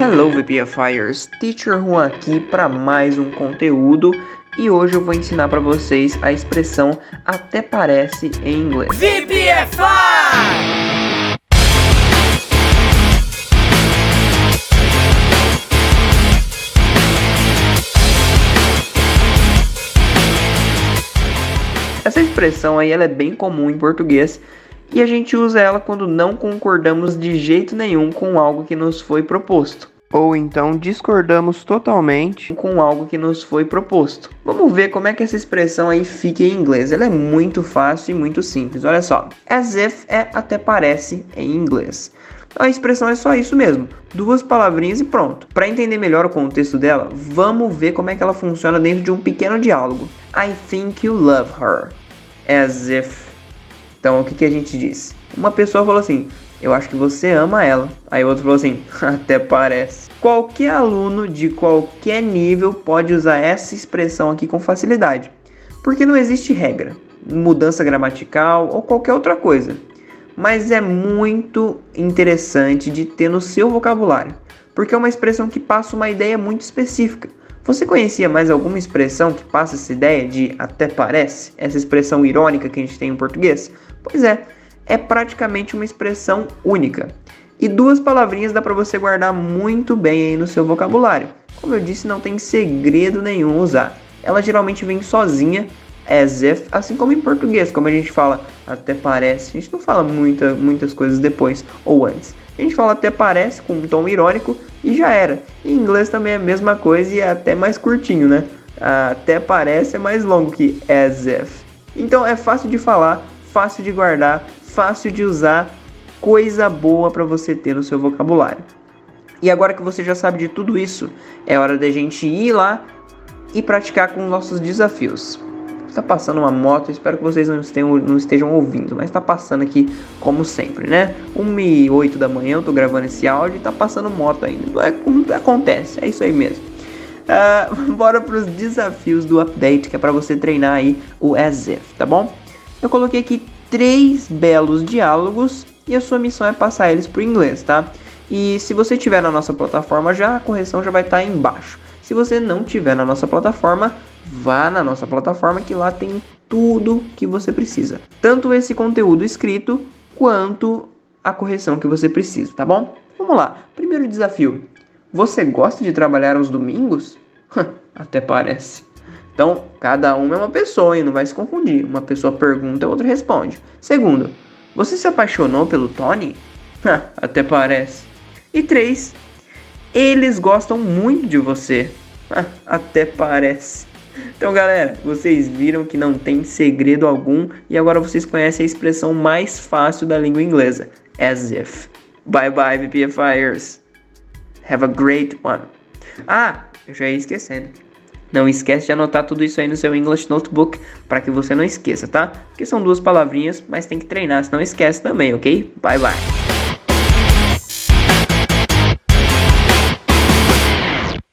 Hello VPFires, Teacher Juan aqui para mais um conteúdo e hoje eu vou ensinar para vocês a expressão até parece em inglês. VPFI! Essa expressão aí ela é bem comum em português e a gente usa ela quando não concordamos de jeito nenhum com algo que nos foi proposto. Ou então discordamos totalmente com algo que nos foi proposto. Vamos ver como é que essa expressão aí fica em inglês. Ela é muito fácil e muito simples. Olha só. As if é até parece em inglês. A expressão é só isso mesmo, duas palavrinhas e pronto. Para entender melhor o contexto dela, vamos ver como é que ela funciona dentro de um pequeno diálogo. I think you love her. As if então, o que, que a gente disse? Uma pessoa falou assim: Eu acho que você ama ela. Aí o outro falou assim: Até parece. Qualquer aluno de qualquer nível pode usar essa expressão aqui com facilidade, porque não existe regra, mudança gramatical ou qualquer outra coisa. Mas é muito interessante de ter no seu vocabulário, porque é uma expressão que passa uma ideia muito específica. Você conhecia mais alguma expressão que passa essa ideia de até parece? Essa expressão irônica que a gente tem em português? Pois é, é praticamente uma expressão única. E duas palavrinhas dá para você guardar muito bem aí no seu vocabulário. Como eu disse, não tem segredo nenhum usar. Ela geralmente vem sozinha, as if, assim como em português, como a gente fala até parece. A gente não fala muita, muitas coisas depois ou antes. A gente fala até parece com um tom irônico e já era. Em inglês também é a mesma coisa e é até mais curtinho, né? Até parece é mais longo que as if. Então é fácil de falar, fácil de guardar, fácil de usar, coisa boa para você ter no seu vocabulário. E agora que você já sabe de tudo isso, é hora da gente ir lá e praticar com nossos desafios. Está passando uma moto, espero que vocês não estejam, não estejam ouvindo, mas está passando aqui como sempre, né? 1 e 8 da manhã eu tô gravando esse áudio e está passando moto ainda. É como acontece, é isso aí mesmo. Uh, bora para os desafios do update, que é para você treinar aí o as if, tá bom? Eu coloquei aqui três belos diálogos e a sua missão é passar eles para o inglês, tá? E se você tiver na nossa plataforma já, a correção já vai estar tá embaixo. Se você não tiver na nossa plataforma, vá na nossa plataforma que lá tem tudo que você precisa. Tanto esse conteúdo escrito quanto a correção que você precisa, tá bom? Vamos lá. Primeiro desafio. Você gosta de trabalhar aos domingos? Até parece. Então, cada uma é uma pessoa e não vai se confundir. Uma pessoa pergunta, a outra responde. Segundo, você se apaixonou pelo Tony? Até parece. E três, eles gostam muito de você. Até parece. Então, galera, vocês viram que não tem segredo algum e agora vocês conhecem a expressão mais fácil da língua inglesa: as if. Bye bye, VPFires. Have a great one. Ah, eu já ia esquecendo. Não esquece de anotar tudo isso aí no seu English Notebook para que você não esqueça, tá? Porque são duas palavrinhas, mas tem que treinar, senão esquece também, ok? Bye bye.